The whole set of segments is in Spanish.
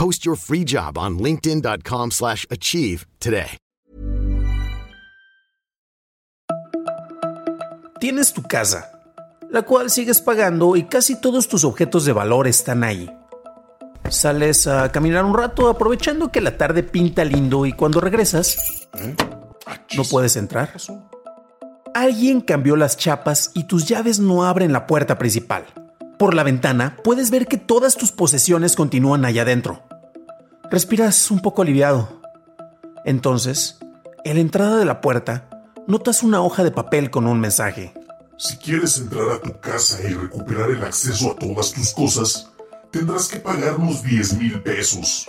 Post your free job on linkedin.com/achieve slash achieve today. Tienes tu casa, la cual sigues pagando y casi todos tus objetos de valor están ahí. Sales a caminar un rato aprovechando que la tarde pinta lindo y cuando regresas no puedes entrar. Alguien cambió las chapas y tus llaves no abren la puerta principal. Por la ventana puedes ver que todas tus posesiones continúan allá adentro. Respiras un poco aliviado. Entonces, en la entrada de la puerta, notas una hoja de papel con un mensaje. Si quieres entrar a tu casa y recuperar el acceso a todas tus cosas, tendrás que pagarnos 10 mil pesos.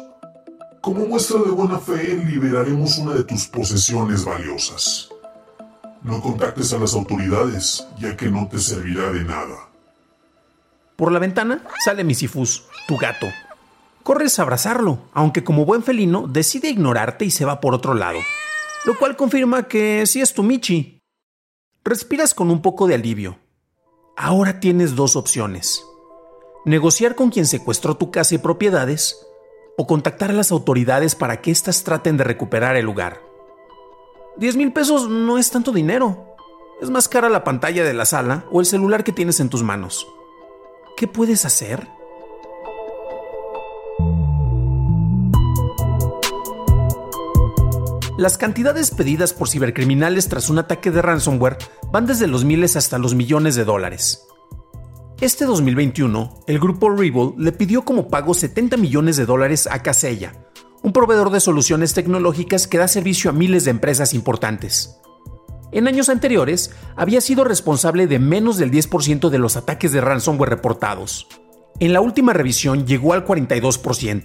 Como muestra de buena fe, liberaremos una de tus posesiones valiosas. No contactes a las autoridades, ya que no te servirá de nada. Por la ventana sale Misifus, tu gato. Corres a abrazarlo, aunque como buen felino decide ignorarte y se va por otro lado, lo cual confirma que sí es tu Michi. Respiras con un poco de alivio. Ahora tienes dos opciones. Negociar con quien secuestró tu casa y propiedades o contactar a las autoridades para que éstas traten de recuperar el lugar. 10 mil pesos no es tanto dinero. Es más cara la pantalla de la sala o el celular que tienes en tus manos. ¿Qué puedes hacer? Las cantidades pedidas por cibercriminales tras un ataque de ransomware van desde los miles hasta los millones de dólares. Este 2021, el grupo Revolt le pidió como pago 70 millones de dólares a Casella, un proveedor de soluciones tecnológicas que da servicio a miles de empresas importantes. En años anteriores, había sido responsable de menos del 10% de los ataques de ransomware reportados. En la última revisión llegó al 42%.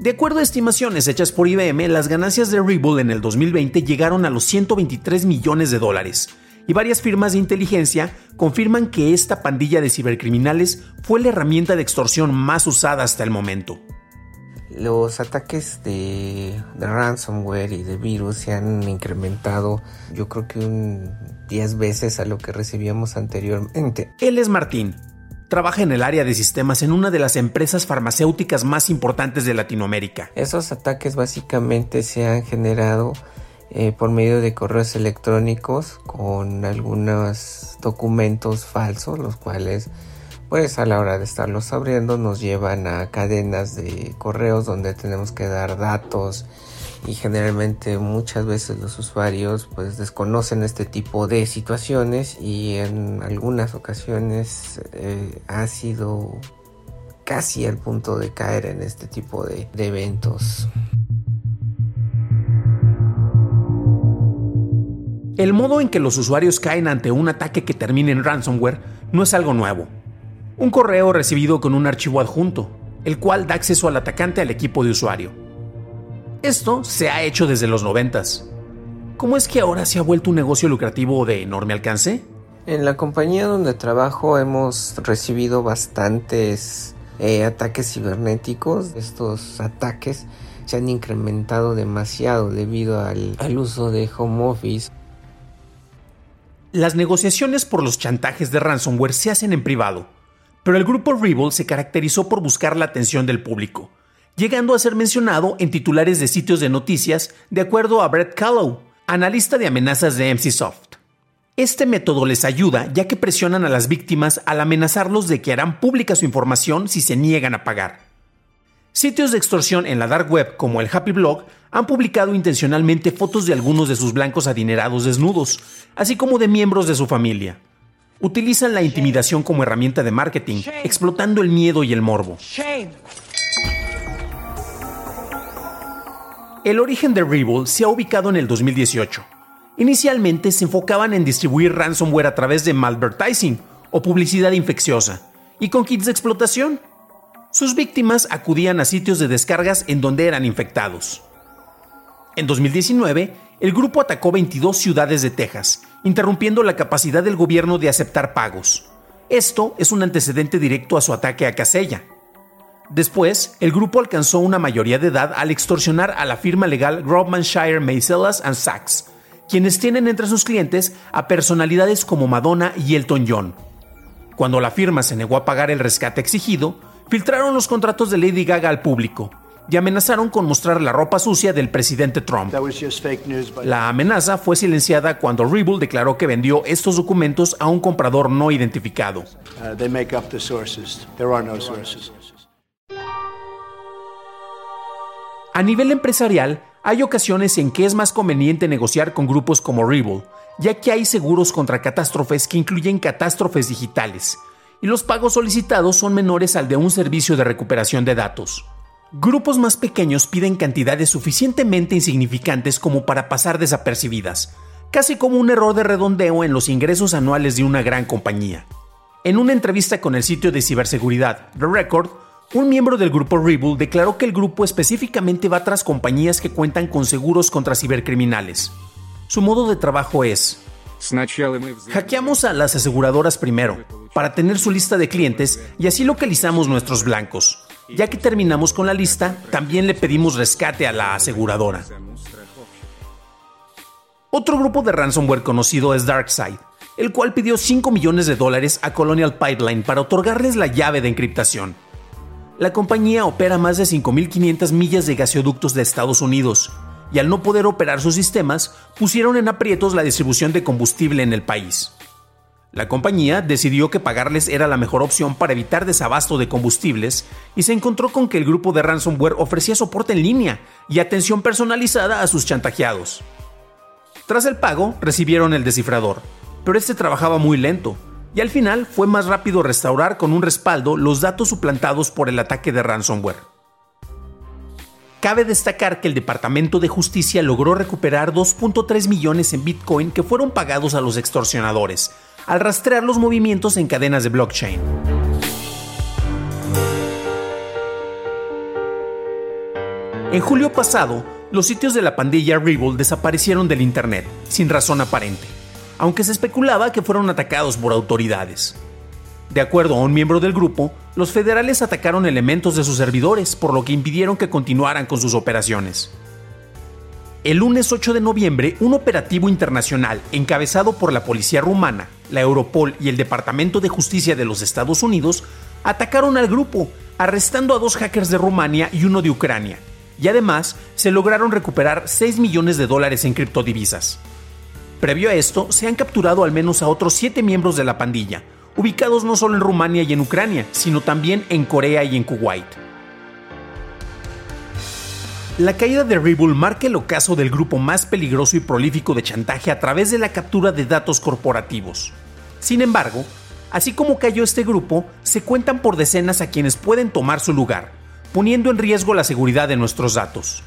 De acuerdo a estimaciones hechas por IBM, las ganancias de Rebull en el 2020 llegaron a los 123 millones de dólares, y varias firmas de inteligencia confirman que esta pandilla de cibercriminales fue la herramienta de extorsión más usada hasta el momento. Los ataques de, de, ransomware y de virus se han incrementado yo creo que un 10 veces a lo que recibíamos anteriormente. Él es Martín. Trabaja en el área de sistemas en una de las empresas farmacéuticas más importantes de Latinoamérica. Esos ataques básicamente se han generado eh, por medio de correos electrónicos con algunos documentos falsos, los cuales pues a la hora de estarlos abriendo nos llevan a cadenas de correos donde tenemos que dar datos y generalmente muchas veces los usuarios pues desconocen este tipo de situaciones y en algunas ocasiones eh, ha sido casi al punto de caer en este tipo de, de eventos. El modo en que los usuarios caen ante un ataque que termine en ransomware no es algo nuevo. Un correo recibido con un archivo adjunto, el cual da acceso al atacante al equipo de usuario. Esto se ha hecho desde los 90. ¿Cómo es que ahora se ha vuelto un negocio lucrativo de enorme alcance? En la compañía donde trabajo hemos recibido bastantes eh, ataques cibernéticos. Estos ataques se han incrementado demasiado debido al, al uso de home office. Las negociaciones por los chantajes de ransomware se hacen en privado, pero el grupo Revolt se caracterizó por buscar la atención del público, llegando a ser mencionado en titulares de sitios de noticias de acuerdo a Brett Callow, analista de amenazas de MCSoft. Este método les ayuda ya que presionan a las víctimas al amenazarlos de que harán pública su información si se niegan a pagar. Sitios de extorsión en la dark web como el Happy Blog han publicado intencionalmente fotos de algunos de sus blancos adinerados desnudos, así como de miembros de su familia. Utilizan la intimidación como herramienta de marketing, explotando el miedo y el morbo. El origen de Rebull se ha ubicado en el 2018. Inicialmente se enfocaban en distribuir ransomware a través de malvertising o publicidad infecciosa y con kits de explotación. Sus víctimas acudían a sitios de descargas en donde eran infectados. En 2019, el grupo atacó 22 ciudades de Texas, interrumpiendo la capacidad del gobierno de aceptar pagos. Esto es un antecedente directo a su ataque a Casella. Después, el grupo alcanzó una mayoría de edad al extorsionar a la firma legal Grobmanshire Macelas and Sachs, quienes tienen entre sus clientes a personalidades como Madonna y Elton John. Cuando la firma se negó a pagar el rescate exigido, filtraron los contratos de Lady Gaga al público, y amenazaron con mostrar la ropa sucia del presidente Trump. La amenaza fue silenciada cuando Rebull declaró que vendió estos documentos a un comprador no identificado. Uh, a nivel empresarial, hay ocasiones en que es más conveniente negociar con grupos como Rebull, ya que hay seguros contra catástrofes que incluyen catástrofes digitales, y los pagos solicitados son menores al de un servicio de recuperación de datos. Grupos más pequeños piden cantidades suficientemente insignificantes como para pasar desapercibidas, casi como un error de redondeo en los ingresos anuales de una gran compañía. En una entrevista con el sitio de ciberseguridad The Record, un miembro del grupo Rebull declaró que el grupo específicamente va tras compañías que cuentan con seguros contra cibercriminales. Su modo de trabajo es, hackeamos a las aseguradoras primero, para tener su lista de clientes y así localizamos nuestros blancos. Ya que terminamos con la lista, también le pedimos rescate a la aseguradora. Otro grupo de ransomware conocido es DarkSide, el cual pidió 5 millones de dólares a Colonial Pipeline para otorgarles la llave de encriptación. La compañía opera más de 5.500 millas de gasoductos de Estados Unidos, y al no poder operar sus sistemas, pusieron en aprietos la distribución de combustible en el país. La compañía decidió que pagarles era la mejor opción para evitar desabasto de combustibles y se encontró con que el grupo de ransomware ofrecía soporte en línea y atención personalizada a sus chantajeados. Tras el pago, recibieron el descifrador, pero este trabajaba muy lento, y al final fue más rápido restaurar con un respaldo los datos suplantados por el ataque de ransomware. Cabe destacar que el Departamento de Justicia logró recuperar 2.3 millones en Bitcoin que fueron pagados a los extorsionadores, al rastrear los movimientos en cadenas de blockchain. En julio pasado, los sitios de la pandilla Revolt desaparecieron del Internet, sin razón aparente, aunque se especulaba que fueron atacados por autoridades. De acuerdo a un miembro del grupo, los federales atacaron elementos de sus servidores, por lo que impidieron que continuaran con sus operaciones. El lunes 8 de noviembre, un operativo internacional encabezado por la policía rumana, la Europol y el Departamento de Justicia de los Estados Unidos atacaron al grupo, arrestando a dos hackers de Rumania y uno de Ucrania, y además se lograron recuperar 6 millones de dólares en criptodivisas. Previo a esto, se han capturado al menos a otros 7 miembros de la pandilla, ubicados no solo en Rumania y en Ucrania, sino también en Corea y en Kuwait. La caída de Rebull marca el ocaso del grupo más peligroso y prolífico de chantaje a través de la captura de datos corporativos. Sin embargo, así como cayó este grupo, se cuentan por decenas a quienes pueden tomar su lugar, poniendo en riesgo la seguridad de nuestros datos.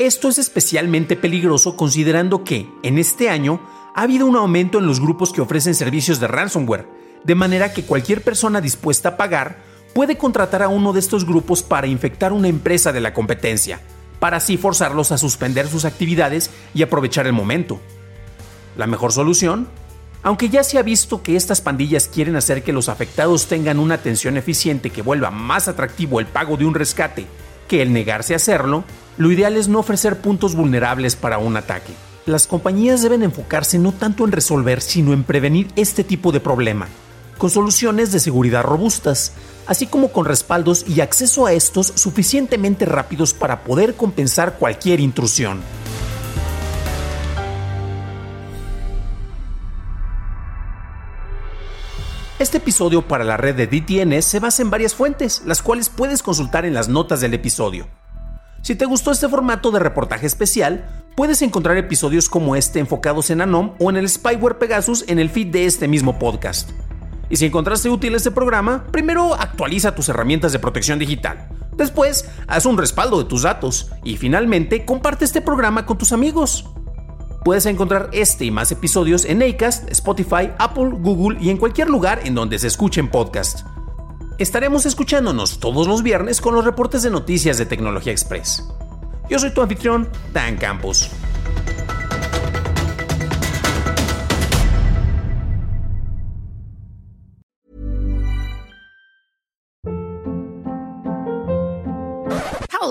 Esto es especialmente peligroso considerando que, en este año, ha habido un aumento en los grupos que ofrecen servicios de ransomware, de manera que cualquier persona dispuesta a pagar puede contratar a uno de estos grupos para infectar una empresa de la competencia, para así forzarlos a suspender sus actividades y aprovechar el momento. La mejor solución, aunque ya se ha visto que estas pandillas quieren hacer que los afectados tengan una atención eficiente que vuelva más atractivo el pago de un rescate que el negarse a hacerlo, lo ideal es no ofrecer puntos vulnerables para un ataque. Las compañías deben enfocarse no tanto en resolver, sino en prevenir este tipo de problema, con soluciones de seguridad robustas, así como con respaldos y acceso a estos suficientemente rápidos para poder compensar cualquier intrusión. Este episodio para la red de DTNS se basa en varias fuentes, las cuales puedes consultar en las notas del episodio. Si te gustó este formato de reportaje especial, puedes encontrar episodios como este enfocados en Anom o en el spyware Pegasus en el feed de este mismo podcast. Y si encontraste útil este programa, primero actualiza tus herramientas de protección digital, Después, haz un respaldo de tus datos y finalmente comparte este programa con tus amigos. Puedes encontrar este y más episodios en Acast, Spotify, Apple, Google y en cualquier lugar en donde se escuchen podcasts. Estaremos escuchándonos todos los viernes con los reportes de noticias de Tecnología Express. Yo soy tu anfitrión, Dan Campos.